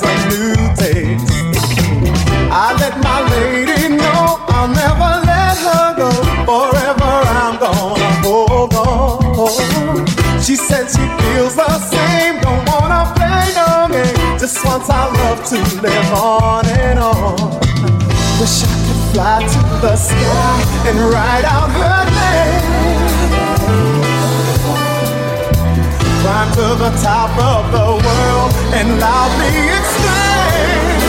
that's a new taste. I let my lady know I'll never let her go. Forever I'm gonna hold on. She said she feels the same, don't wanna play no game. Just wants our love to live on and on. Wish I could fly to the sky and write out her name. climb to the top of the world and loudly explain.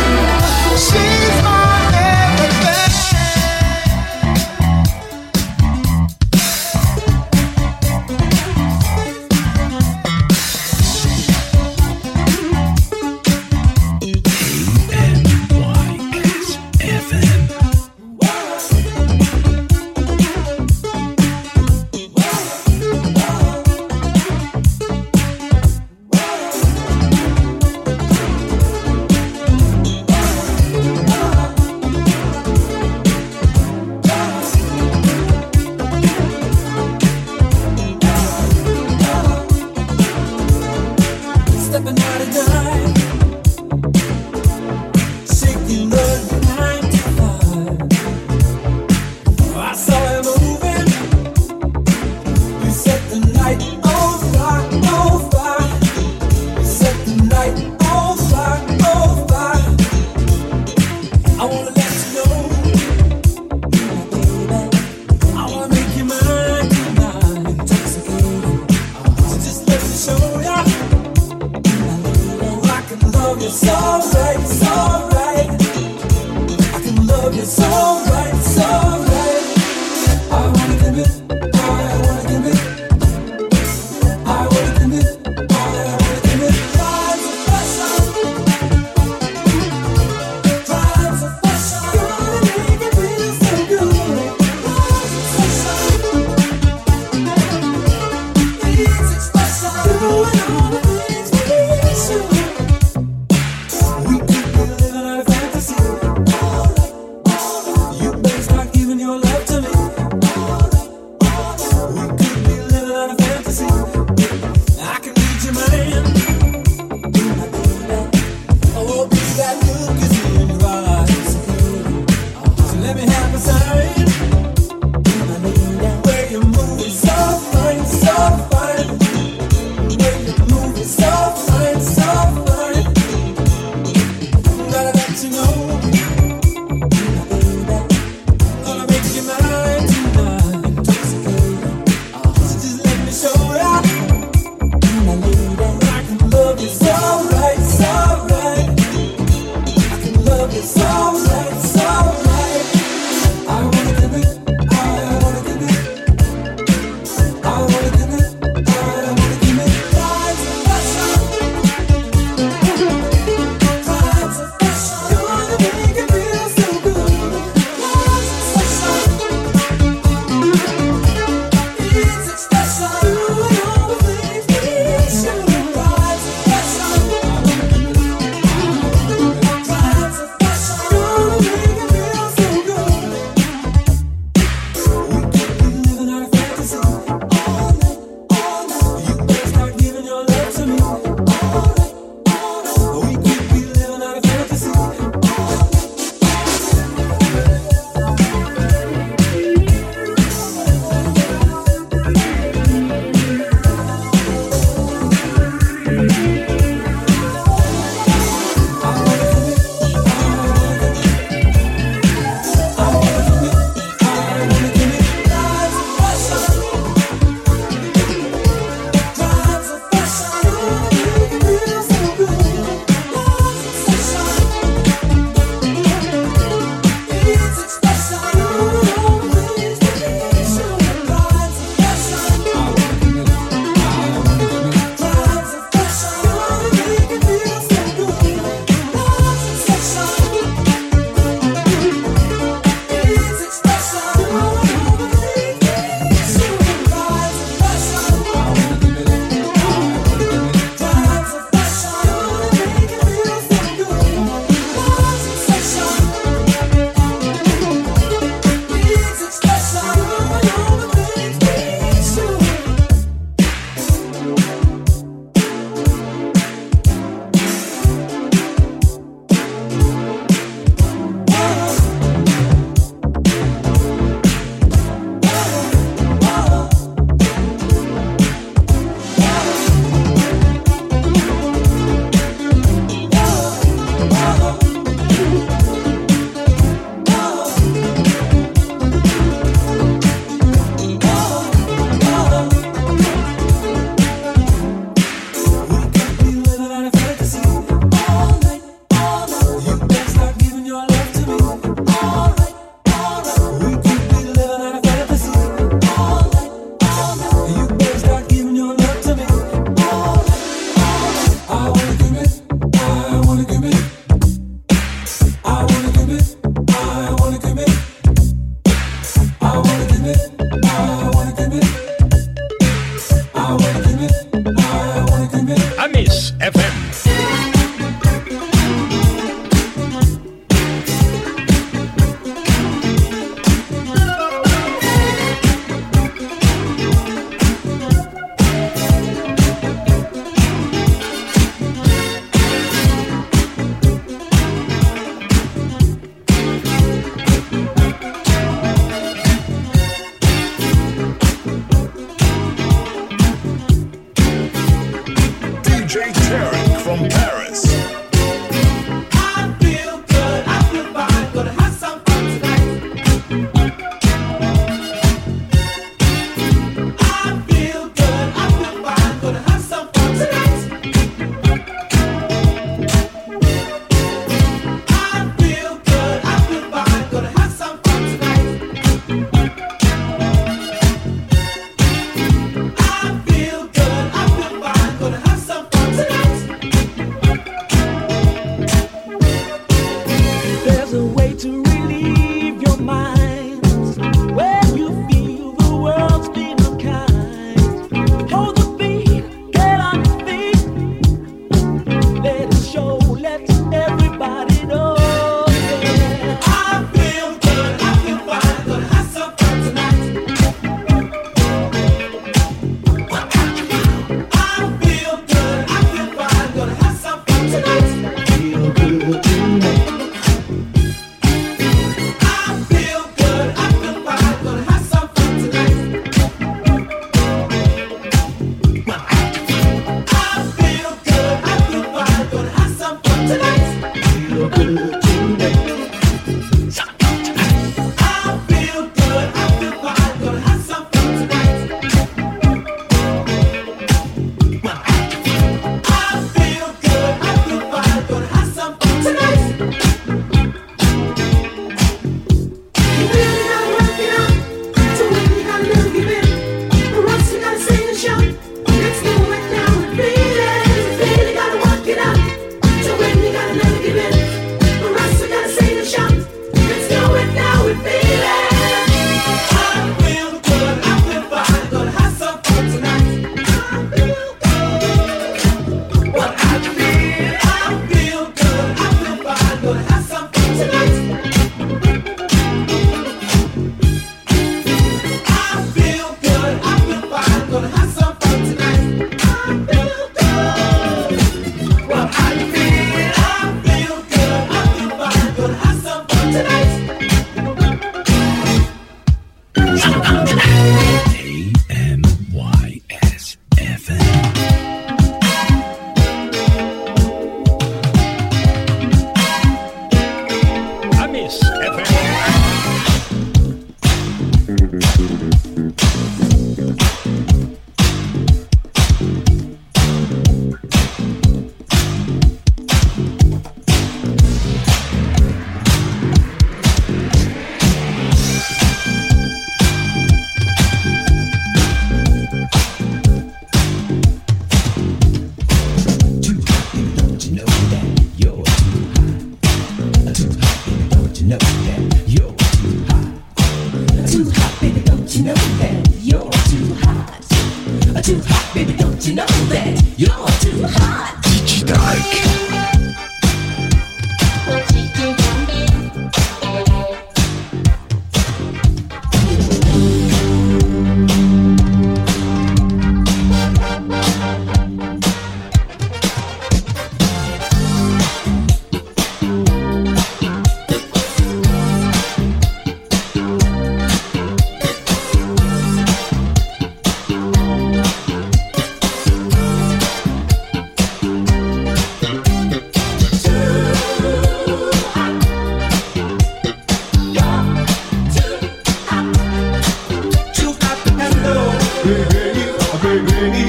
Baby, baby.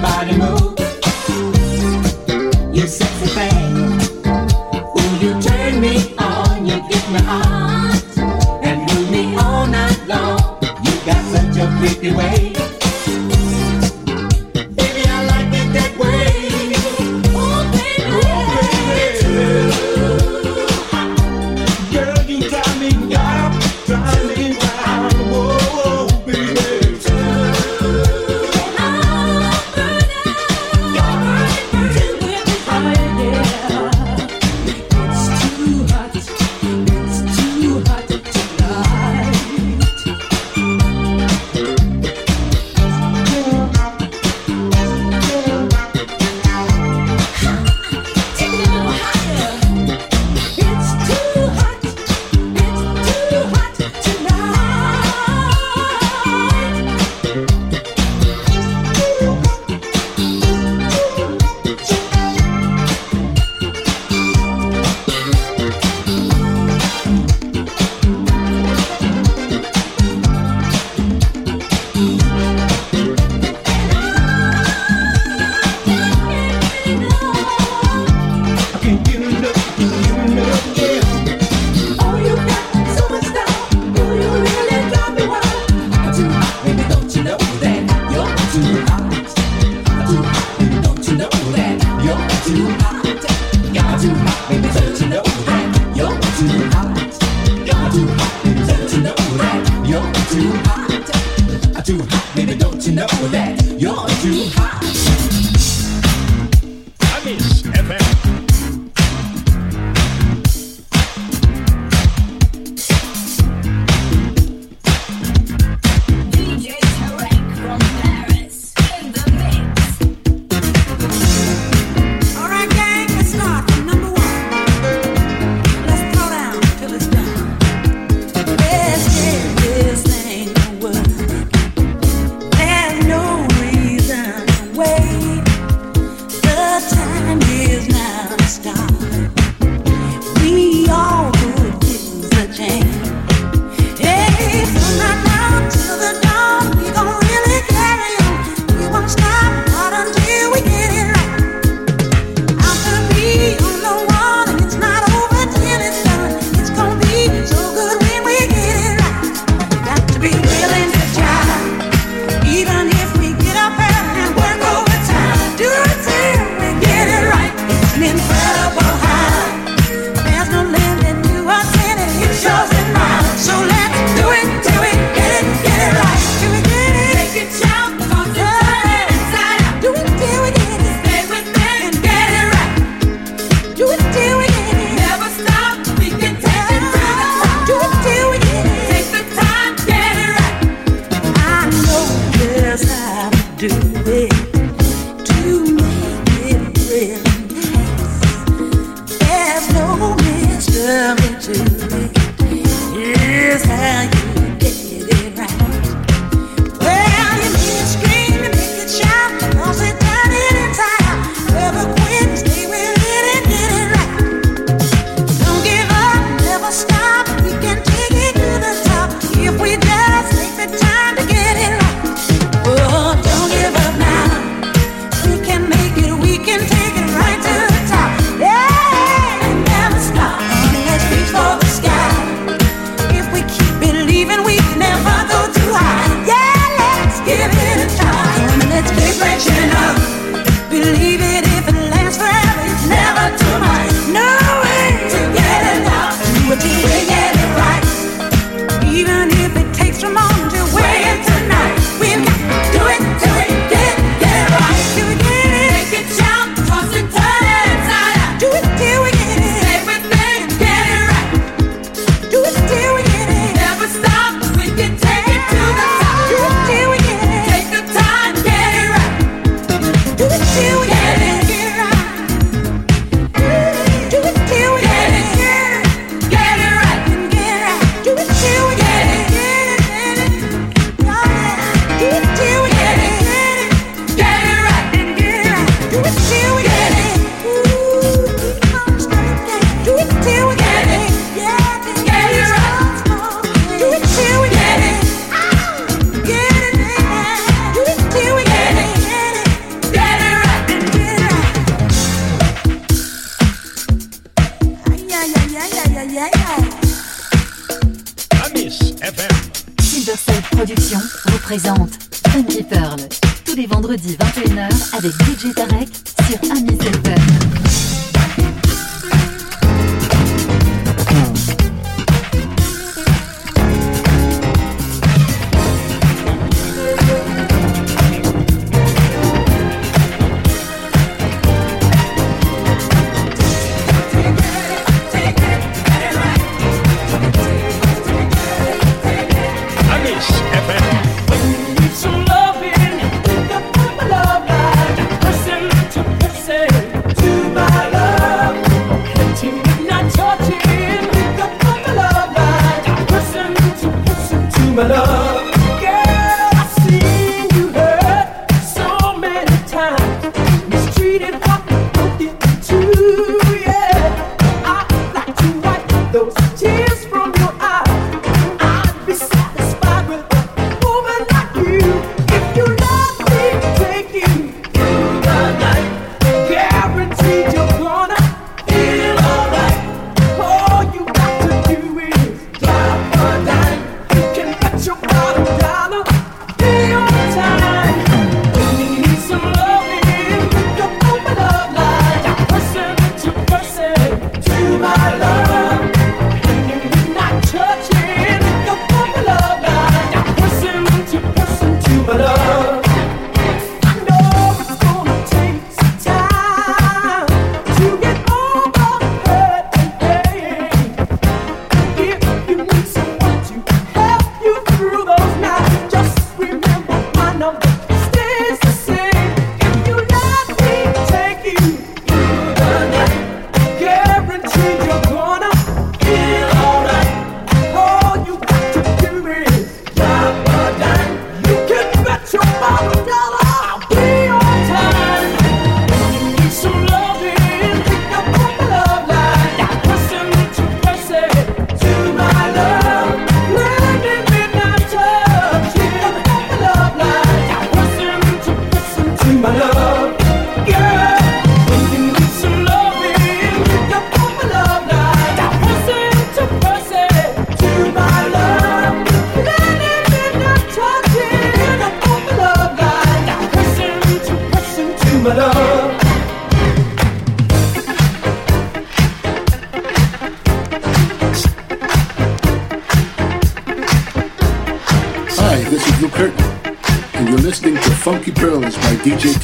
Tonight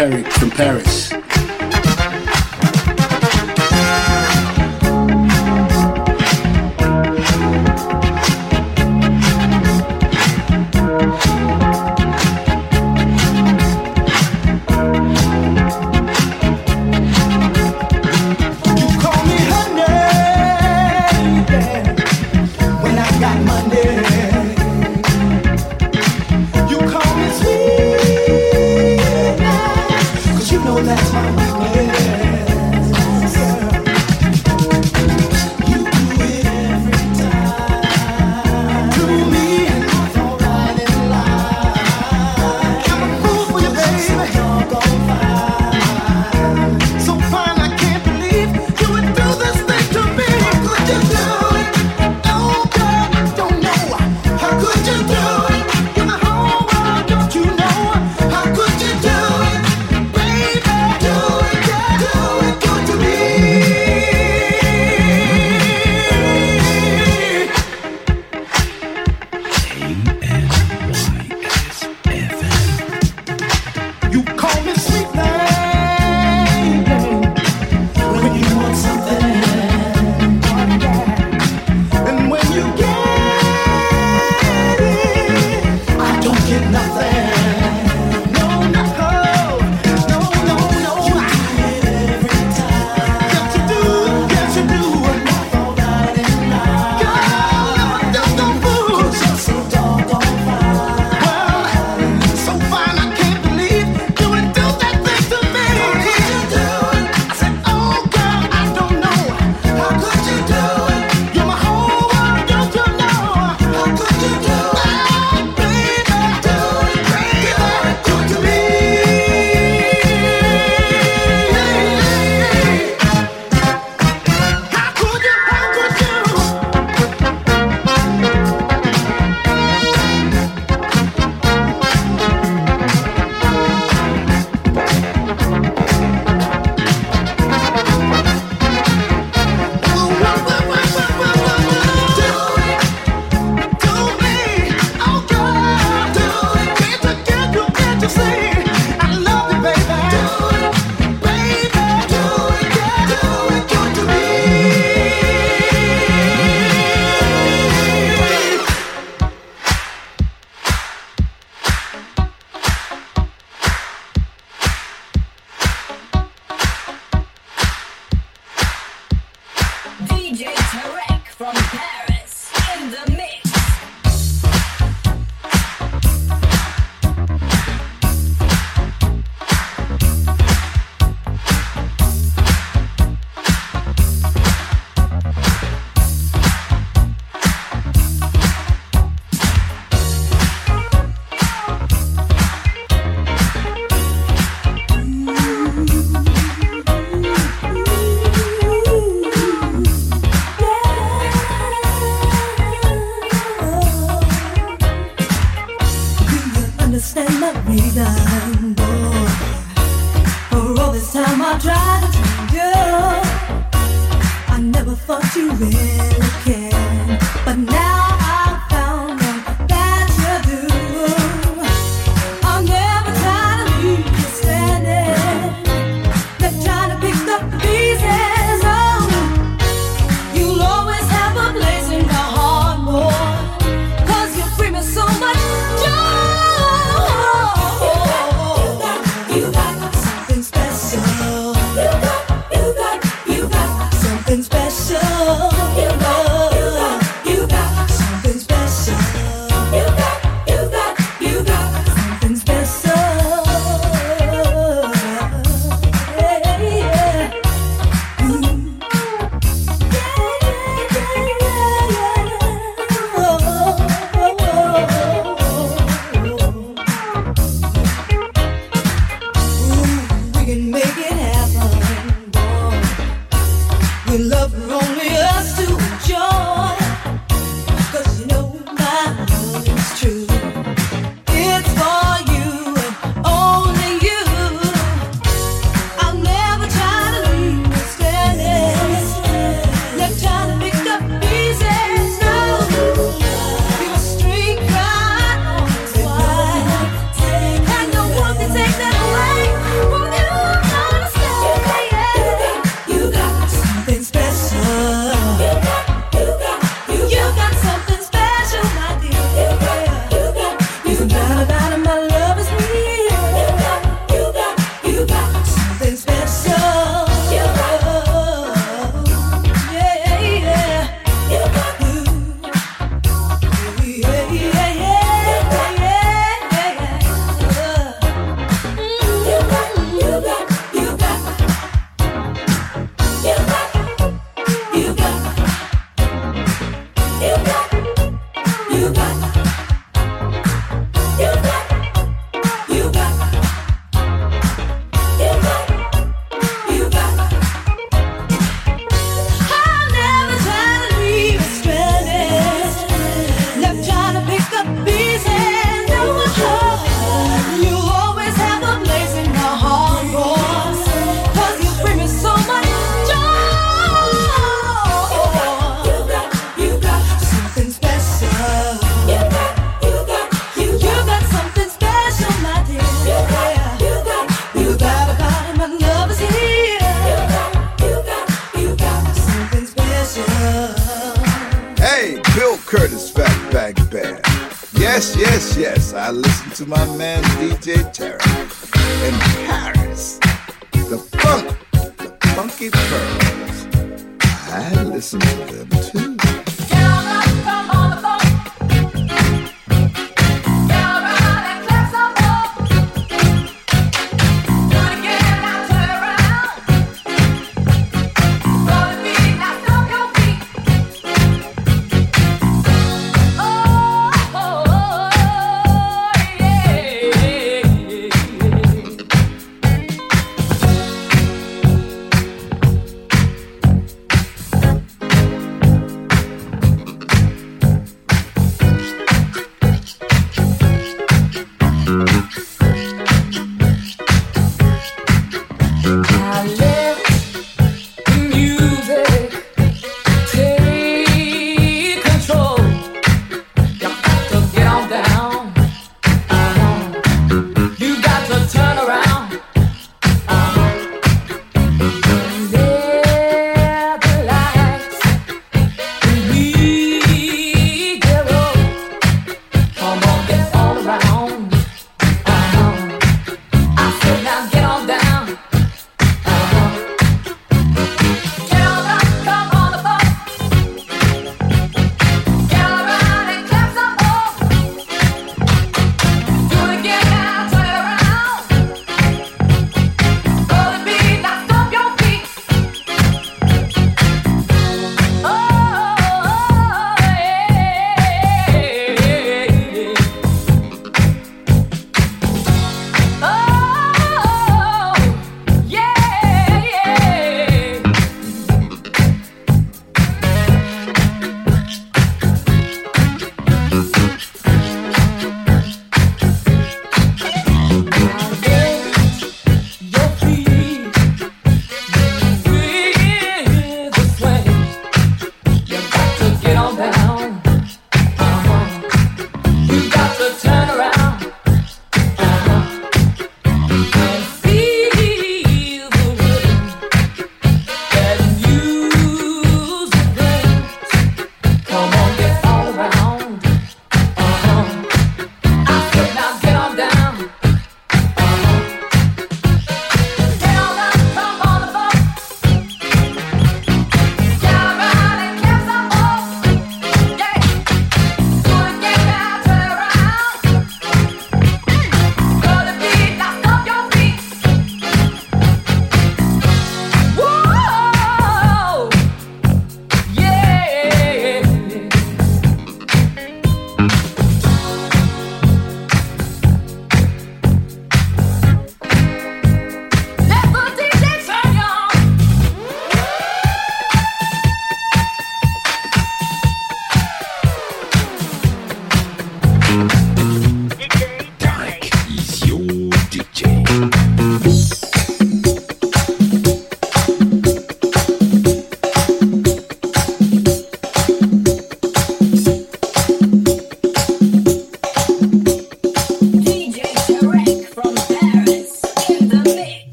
From Paris.